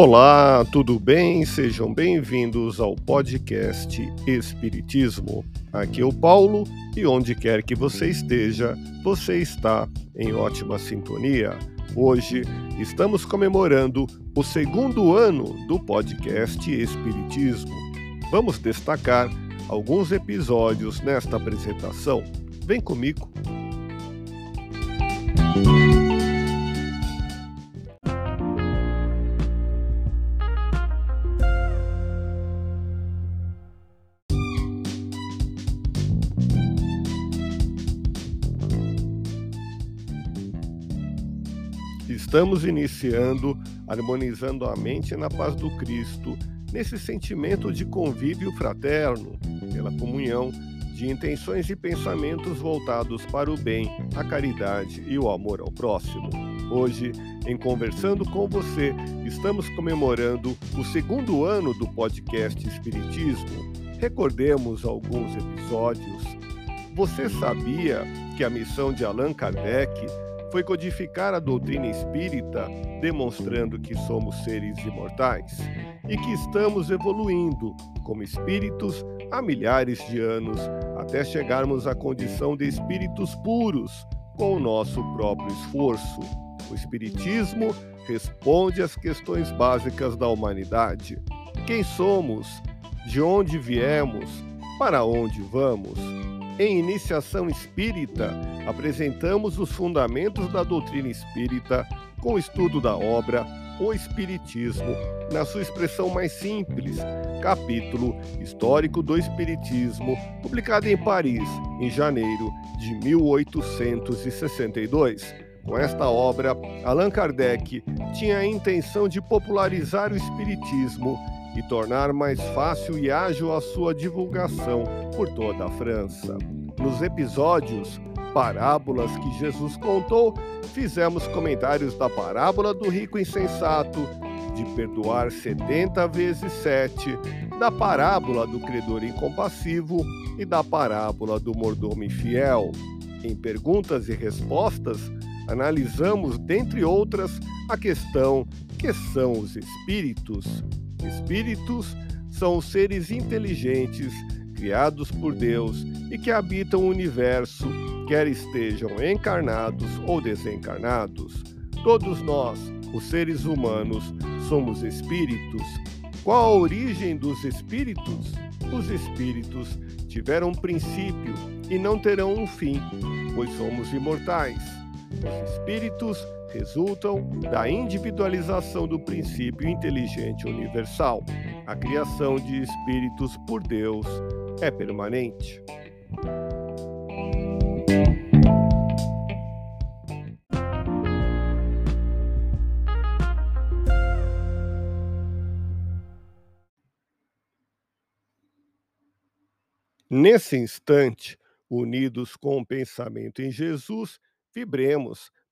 Olá, tudo bem? Sejam bem-vindos ao podcast Espiritismo. Aqui é o Paulo e onde quer que você esteja, você está em ótima sintonia. Hoje estamos comemorando o segundo ano do podcast Espiritismo. Vamos destacar alguns episódios nesta apresentação. Vem comigo. Estamos iniciando harmonizando a mente na paz do Cristo, nesse sentimento de convívio fraterno, pela comunhão de intenções e pensamentos voltados para o bem, a caridade e o amor ao próximo. Hoje, em Conversando com você, estamos comemorando o segundo ano do podcast Espiritismo. Recordemos alguns episódios. Você sabia que a missão de Allan Kardec foi codificar a doutrina espírita, demonstrando que somos seres imortais e que estamos evoluindo como espíritos há milhares de anos até chegarmos à condição de espíritos puros com o nosso próprio esforço. O Espiritismo responde às questões básicas da humanidade: quem somos, de onde viemos, para onde vamos. Em Iniciação Espírita, apresentamos os fundamentos da doutrina espírita com o estudo da obra O Espiritismo, na sua expressão mais simples, capítulo Histórico do Espiritismo, publicado em Paris, em janeiro de 1862. Com esta obra, Allan Kardec tinha a intenção de popularizar o Espiritismo e tornar mais fácil e ágil a sua divulgação por toda a França. Nos episódios Parábolas que Jesus contou, fizemos comentários da parábola do rico insensato, de perdoar 70 vezes 7, da parábola do credor incompassivo e da parábola do mordomo infiel. Em perguntas e respostas, analisamos, dentre outras, a questão que são os espíritos. Espíritos são seres inteligentes criados por Deus e que habitam o universo, quer estejam encarnados ou desencarnados. Todos nós, os seres humanos, somos espíritos. Qual a origem dos espíritos? Os espíritos tiveram um princípio e não terão um fim, pois somos imortais. Os espíritos resultam da individualização do princípio inteligente universal, a criação de espíritos por Deus é permanente. Nesse instante, unidos com o pensamento em Jesus, vibremos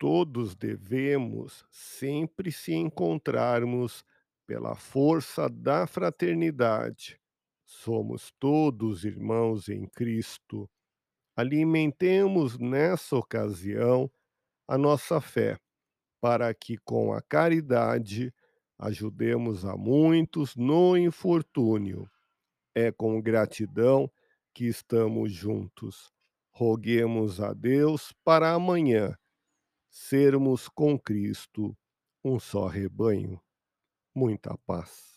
Todos devemos sempre se encontrarmos pela força da fraternidade. Somos todos irmãos em Cristo alimentemos nessa ocasião a nossa fé, para que com a caridade ajudemos a muitos no infortúnio. É com gratidão que estamos juntos. Roguemos a Deus para amanhã sermos com Cristo um só rebanho. Muita paz.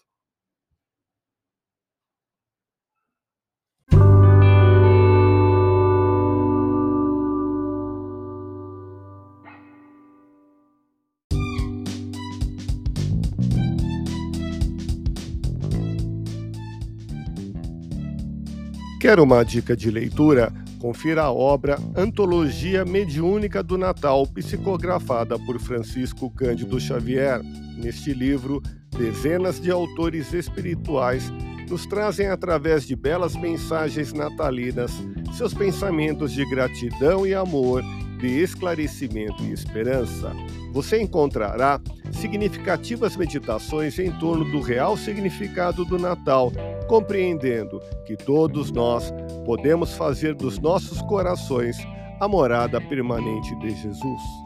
Quer uma dica de leitura? Confira a obra Antologia Mediúnica do Natal, psicografada por Francisco Cândido Xavier. Neste livro, dezenas de autores espirituais nos trazem através de belas mensagens natalinas seus pensamentos de gratidão e amor, de esclarecimento e esperança. Você encontrará significativas meditações em torno do real significado do Natal, compreendendo que todos nós podemos fazer dos nossos corações a morada permanente de Jesus.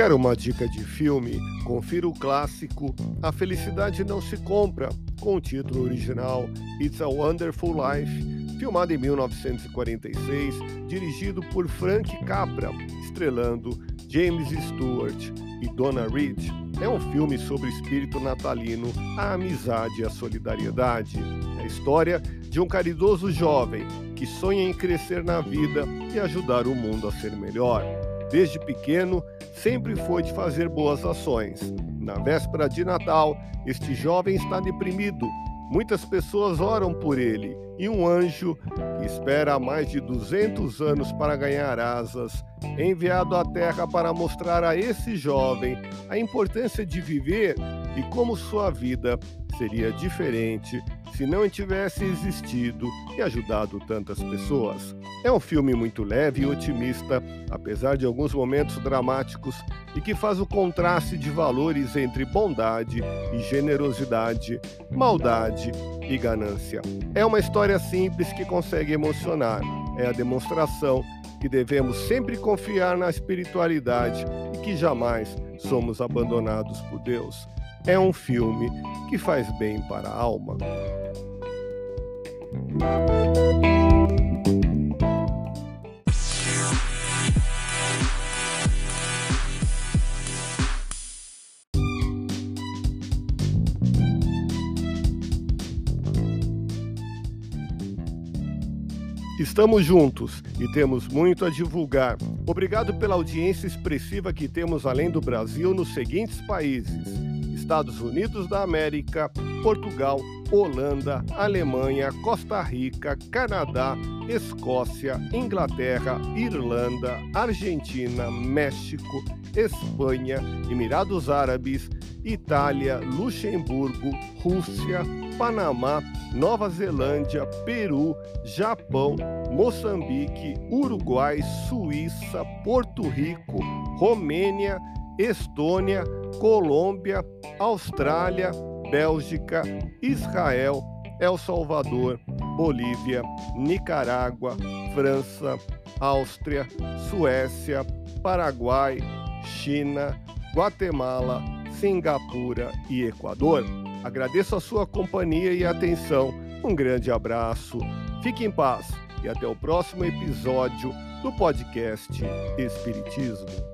Quer uma dica de filme? Confira o clássico A Felicidade Não Se Compra, com o título original It's a Wonderful Life, filmado em 1946, dirigido por Frank Capra, estrelando James Stewart e Donna Reed. É um filme sobre o espírito natalino, a amizade e a solidariedade. É a história de um caridoso jovem que sonha em crescer na vida e ajudar o mundo a ser melhor. Desde pequeno, sempre foi de fazer boas ações. Na véspera de Natal, este jovem está deprimido. Muitas pessoas oram por ele e um anjo, que espera há mais de 200 anos para ganhar asas, é enviado à Terra para mostrar a esse jovem a importância de viver e como sua vida seria diferente se não tivesse existido e ajudado tantas pessoas. É um filme muito leve e otimista, apesar de alguns momentos dramáticos, e que faz o contraste de valores entre bondade e generosidade, maldade e ganância. É uma história simples que consegue emocionar. É a demonstração que devemos sempre confiar na espiritualidade e que jamais somos abandonados por Deus é um filme que faz bem para a alma. Estamos juntos e temos muito a divulgar. Obrigado pela audiência expressiva que temos além do Brasil nos seguintes países: Estados Unidos da América, Portugal, Holanda, Alemanha, Costa Rica, Canadá, Escócia, Inglaterra, Irlanda, Argentina, México, Espanha, Emirados Árabes, Itália, Luxemburgo, Rússia, Panamá, Nova Zelândia, Peru, Japão, Moçambique, Uruguai, Suíça, Porto Rico, Romênia, Estônia, Colômbia, Austrália, Bélgica, Israel, El Salvador, Bolívia, Nicarágua, França, Áustria, Suécia, Paraguai, China, Guatemala, Singapura e Equador. Agradeço a sua companhia e atenção. Um grande abraço, fique em paz e até o próximo episódio do podcast Espiritismo.